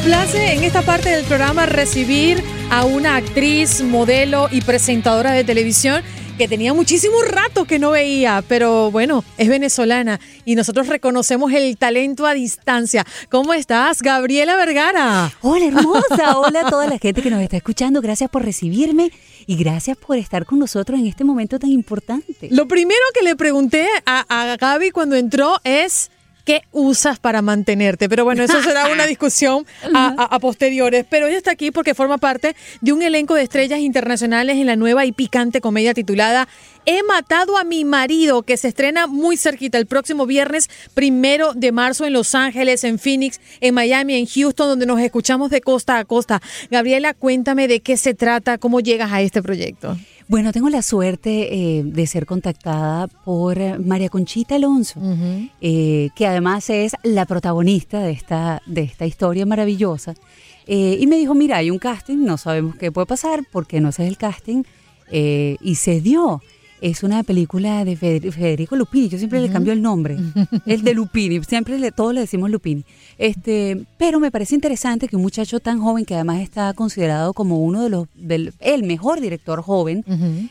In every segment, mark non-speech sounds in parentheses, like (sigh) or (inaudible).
Complace en esta parte del programa recibir a una actriz, modelo y presentadora de televisión que tenía muchísimo rato que no veía, pero bueno, es venezolana y nosotros reconocemos el talento a distancia. ¿Cómo estás, Gabriela Vergara? Hola, hermosa. (laughs) Hola a toda la gente que nos está escuchando. Gracias por recibirme y gracias por estar con nosotros en este momento tan importante. Lo primero que le pregunté a, a Gaby cuando entró es ¿Qué usas para mantenerte? Pero bueno, eso será una (laughs) discusión a, posteriores. Pero ella está aquí porque forma parte de un elenco de estrellas internacionales en la nueva y picante comedia titulada He matado a mi marido, que se estrena muy cerquita el próximo viernes primero de marzo en Los Ángeles, en Phoenix, en Miami, en Houston, donde nos escuchamos de costa a costa. Gabriela, cuéntame de qué se trata, cómo llegas a este proyecto. Bueno, tengo la suerte eh, de ser contactada por María Conchita Alonso, eh, que además es la protagonista de esta, de esta historia maravillosa. Eh, y me dijo, mira, hay un casting, no sabemos qué puede pasar porque no sé el casting. y se dio es una película de Federico Lupini. Yo siempre le cambio el nombre. (laughs) El de Lupini. Siempre le, todos le decimos Lupini. Este, pero me parece interesante que un muchacho tan joven, que además está considerado como uno de los, del, el mejor director joven,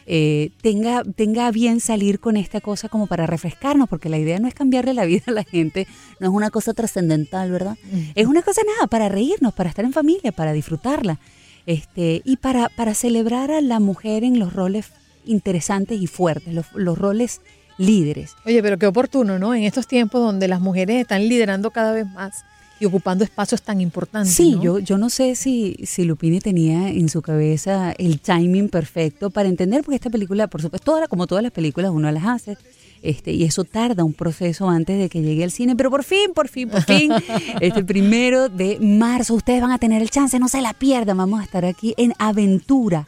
eh, tenga, tenga bien salir con esta cosa como para refrescarnos, porque la idea no es cambiarle la vida a la gente, no es una cosa trascendental, ¿verdad? Es una cosa nada, para reírnos, para estar en familia, para disfrutarla. Este, y para, para celebrar a la mujer en los roles interesantes y fuertes, los, roles líderes. Oye, pero qué oportuno, ¿no? En estos tiempos donde las mujeres están liderando cada vez más y ocupando espacios tan importantes. Sí, Yo, yo no sé si, si Lupini tenía en su cabeza el timing perfecto para entender, porque esta película, por supuesto, toda, como todas las películas, uno las hace. Este, y eso tarda un proceso antes de que llegue al cine, pero por fin, por fin, por fin, (laughs) este primero de marzo, ustedes van a tener el chance, no se la pierdan, vamos a estar aquí en Aventura.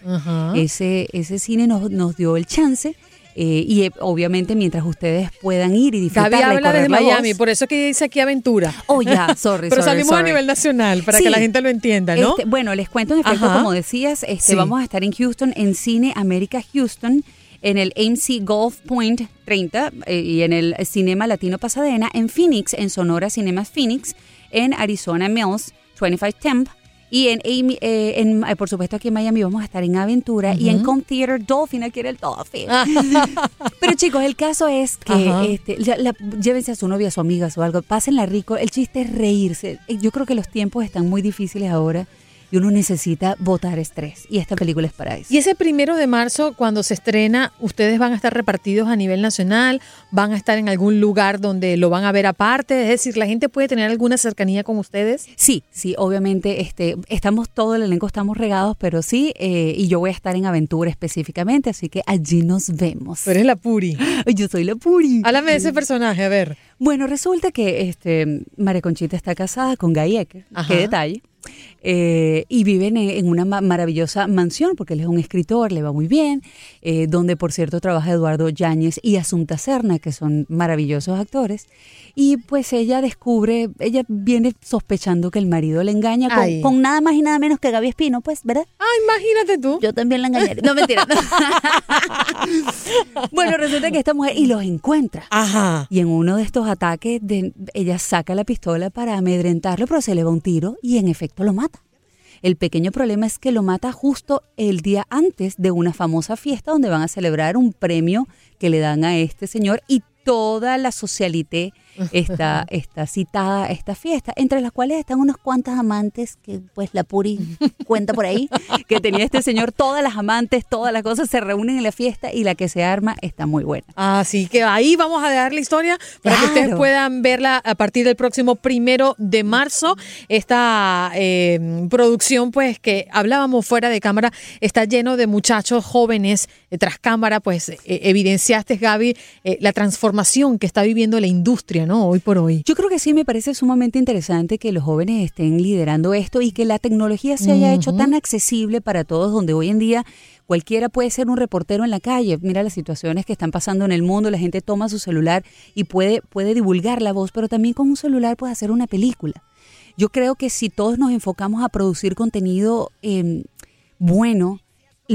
ese, ese cine nos, nos dio el chance. Eh, y eh, obviamente mientras ustedes puedan ir y disfrutar Gaby habla desde Miami, por eso que dice aquí aventura. Oh, ya, sorry, (laughs) Pero salimos a nivel nacional para que la gente lo entienda, ¿no? Este, bueno, les cuento en efecto, como decías, este, vamos a estar en Houston, en Cine América Houston en el AMC Golf Point 30 eh, y en el Cinema Latino Pasadena, en Phoenix, en Sonora Cinemas Phoenix, en Arizona Mills 25 Temp. Y en, eh, eh, por supuesto aquí en Miami vamos a estar en Aventura y en Com Theater Dolphin, aquí era el Dolphin. (laughs) Pero chicos, el caso es que este, llévense a su novia, a su amiga o algo, pásenla rico. El chiste es reírse. Yo creo que los tiempos están muy difíciles ahora y uno necesita botar estrés. Y esta película es para eso. Y ese primero de marzo, cuando se estrena, ¿ustedes van a estar repartidos a nivel nacional? ¿Van a estar en algún lugar donde lo van a ver aparte? Es decir, ¿la gente puede tener alguna cercanía con ustedes? Sí, sí, obviamente este, estamos, todo el elenco estamos regados, pero sí, eh, y yo voy a estar en Aventura específicamente, así que allí nos vemos. Pero eres la Puri. (laughs) Yo soy la Puri. Háblame de ese personaje, a ver. Bueno, resulta que este, María Conchita está casada con Guy Ecker. Qué detalle. Eh, y viven en, una maravillosa mansión, porque él es un escritor, le va muy bien, eh, donde por cierto trabaja Eduardo Yáñez y Asunta Serna, que son maravillosos actores. Y pues ella descubre, ella viene sospechando que el marido le engaña con, nada más y nada menos que Gaby Espino, pues, ¿verdad? Ah, imagínate tú. Yo también la engañaré. No, mentira. (laughs) bueno, resulta que esta mujer y los encuentra. Ajá. Y en uno de estos ataques, de, ella saca la pistola para amedrentarlo, pero se le va un tiro y en efecto lo mata. El pequeño problema es que lo mata justo el día antes de una famosa fiesta donde van a celebrar un premio que le dan a este señor y toda la socialité está, (laughs) está citada esta fiesta, entre las cuales están unos cuantos amantes que pues la Puri cuenta por ahí, que tenía este señor, todas las amantes, todas las cosas se reúnen en la fiesta y la que se arma está muy buena. Así que ahí vamos a dejar la historia para que ustedes puedan verla a partir del próximo primero de marzo. Esta eh, producción pues que hablábamos fuera de cámara está lleno de muchachos jóvenes eh, tras cámara, pues eh, evidenciaste Gaby la transformación que está viviendo la industria ¿no? Hoy por hoy. Yo creo que sí, me parece sumamente interesante que los jóvenes estén liderando esto y que la tecnología se haya hecho tan accesible para todos, donde hoy en día cualquiera puede ser un reportero en la calle. Mira las situaciones que están pasando en el mundo, la gente toma su celular y puede, puede divulgar la voz, pero también con un celular puede hacer una película. Yo creo que si todos nos enfocamos a producir contenido em, bueno,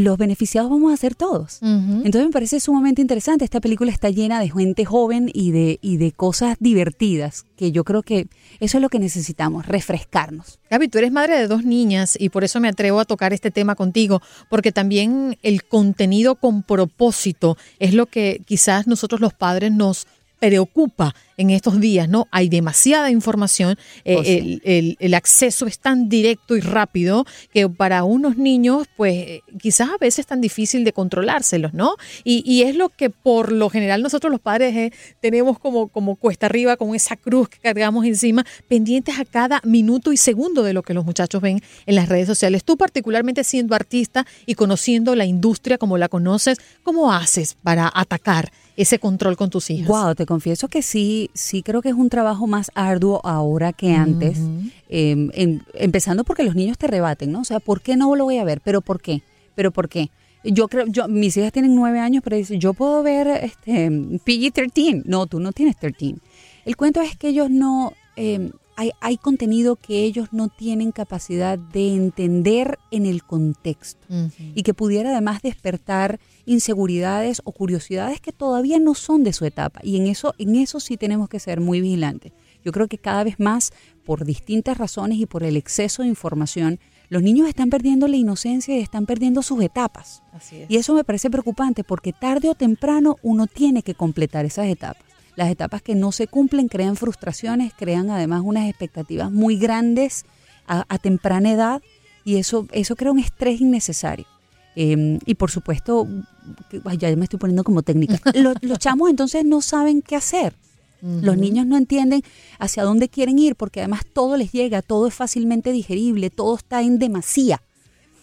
los beneficiados vamos a ser todos. Entonces me parece sumamente interesante. Esta película está llena de gente joven y de, y de cosas divertidas, que yo creo que eso es lo que necesitamos, refrescarnos. Gaby, tú eres madre de dos niñas y por eso me atrevo a tocar este tema contigo, porque también el contenido con propósito es lo que quizás nosotros los padres nos preocupa en estos días, ¿no? Hay demasiada información, eh, oh, el, acceso es tan directo y rápido que para unos niños, pues quizás a veces es tan difícil de controlárselos, ¿no? Y, es lo que por lo general nosotros los padres eh, tenemos como, como cuesta arriba, con esa cruz que cargamos encima, pendientes a cada minuto y segundo de lo que los muchachos ven en las redes sociales. Tú particularmente siendo artista y conociendo la industria como la conoces, ¿cómo haces para atacar ese control con tus hijas? Wow, te confieso que sí, sí, creo que es un trabajo más arduo ahora que antes, em, empezando porque los niños te rebaten, ¿no? O sea, ¿por qué no lo voy a ver? ¿Pero por qué? ¿Pero por qué? Yo creo, yo, mis hijas tienen nueve años, pero dicen, yo puedo ver este, PG-13. No, tú no tienes 13. El cuento es que ellos no, em, hay, hay, contenido que ellos no tienen capacidad de entender en el contexto y que pudiera además despertar inseguridades o curiosidades que todavía no son de su etapa. Y en eso, en eso sí tenemos que ser muy vigilantes. Yo creo que cada vez más, por distintas razones y por el exceso de información, los niños están perdiendo la inocencia y están perdiendo sus etapas. Y eso me parece preocupante porque tarde o temprano uno tiene que completar esas etapas. Las etapas que no se cumplen crean frustraciones, crean además unas expectativas muy grandes a, temprana edad y eso, eso crea un estrés innecesario. Em, y por supuesto, ya me estoy poniendo como técnica, (laughs) los, chamos entonces no saben qué hacer. Los niños no entienden hacia dónde quieren ir porque además todo les llega, todo es fácilmente digerible, todo está en demasía.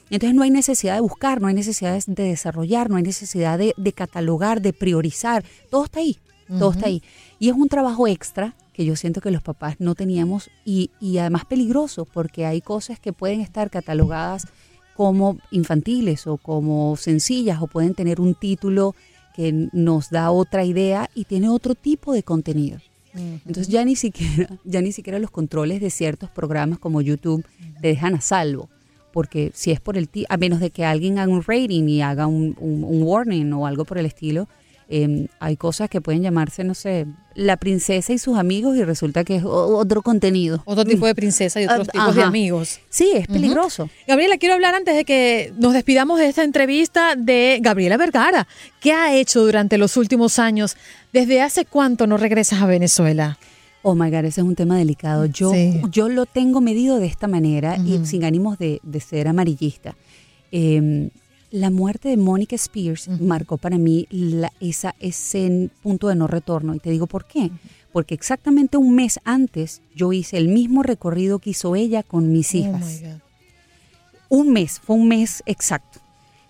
Entonces no hay necesidad de buscar, no hay necesidad de desarrollar, no hay necesidad de, de catalogar, de priorizar, todo está ahí todo está ahí. Y es un trabajo extra que yo siento que los papás no teníamos y, y además peligroso porque hay cosas que pueden estar catalogadas como infantiles o como sencillas o pueden tener un título que nos da otra idea y tiene otro tipo de contenido. Entonces ya ni siquiera, ya ni siquiera los controles de ciertos programas como YouTube te dejan a salvo, porque si es por el a menos de que alguien haga un rating y haga un, un warning o algo por el estilo, Em, hay cosas que pueden llamarse, no sé, la princesa y sus amigos y resulta que es otro contenido. Otro tipo de princesa y otros ah, tipos de amigos. Sí, es peligroso. Gabriela, quiero hablar antes de que nos despidamos de esta entrevista de Gabriela Vergara. ¿Qué ha hecho durante los últimos años? ¿Desde hace cuánto no regresas a Venezuela? Oh my God, ese es un tema delicado. Yo, yo lo tengo medido de esta manera y sin ánimos de, ser amarillista. Eh, la muerte de Mónica Spears marcó para mí esa, ese punto de no retorno. Y te digo por qué. Porque exactamente un mes antes yo hice el mismo recorrido que hizo ella con mis oh hijas. un mes, fue un mes exacto.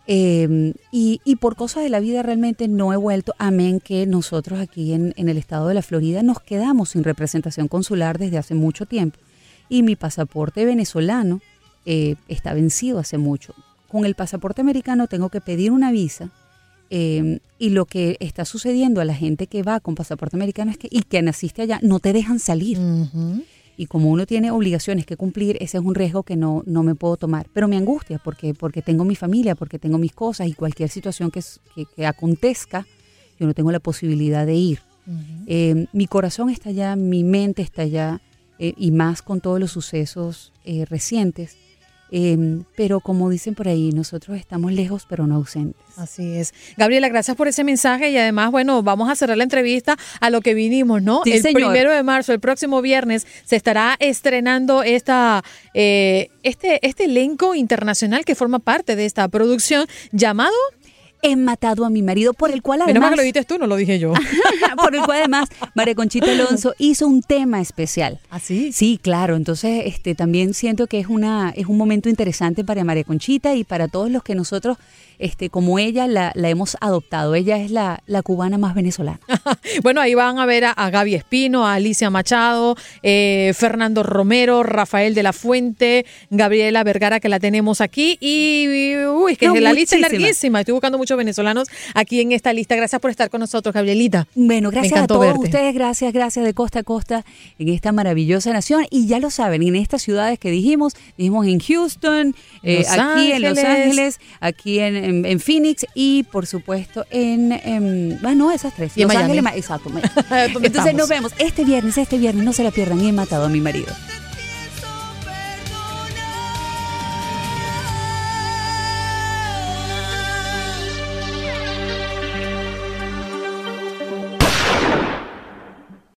Em, y, por cosas de la vida realmente no he vuelto. Amén que nosotros aquí en, el estado de la Florida nos quedamos sin representación consular desde hace mucho tiempo. Y mi pasaporte venezolano eh, está vencido hace mucho con el pasaporte americano tengo que pedir una visa em, y lo que está sucediendo a la gente que va con pasaporte americano es que y que naciste allá no te dejan salir. Y como uno tiene obligaciones que cumplir, ese es un riesgo que no, no me puedo tomar. Pero me angustia porque, porque tengo mi familia, porque tengo mis cosas y cualquier situación que, que, acontezca, yo no tengo la posibilidad de ir. Em, mi corazón está allá, mi mente está allá eh, y más con todos los sucesos eh, recientes. Em, pero como dicen por ahí, nosotros estamos lejos pero no ausentes. Así es. Gabriela, gracias por ese mensaje y además, bueno, vamos a cerrar la entrevista a lo que vinimos, ¿no? el primero de marzo, el próximo viernes, se estará estrenando esta, eh, este, este elenco internacional que forma parte de esta producción llamado he matado a mi marido, por el cual además... Menos mal que lo dijiste tú, no lo dije yo. (laughs) por el cual además María Conchita Alonso hizo un tema especial. ¿Ah, sí? Sí, claro. Entonces este, también siento que es, una, es un momento interesante para María Conchita y para todos los que nosotros, este, como ella, la, la hemos adoptado. Ella es la, la cubana más venezolana. (laughs) bueno, ahí van a ver a, Gaby Espino, a Alicia Machado, eh, Fernando Romero, Rafael de la Fuente, Gabriela Vergara, que la tenemos aquí. Y, uy, es que la lista es larguísima. Estoy buscando mucho venezolanos aquí en esta lista. Gracias por estar con nosotros, Gabrielita. Bueno, gracias a todos ustedes, gracias, gracias de costa a costa en esta maravillosa nación. Y ya lo saben, en estas ciudades que dijimos, dijimos en Houston, eh, aquí en Los Ángeles, aquí en, Phoenix y por supuesto en, em, ah, bueno, esas tres. Y Los Miami. Ángeles, exacto. (laughs) Entonces nos vemos este viernes, este viernes, no se la pierdan he matado a mi marido.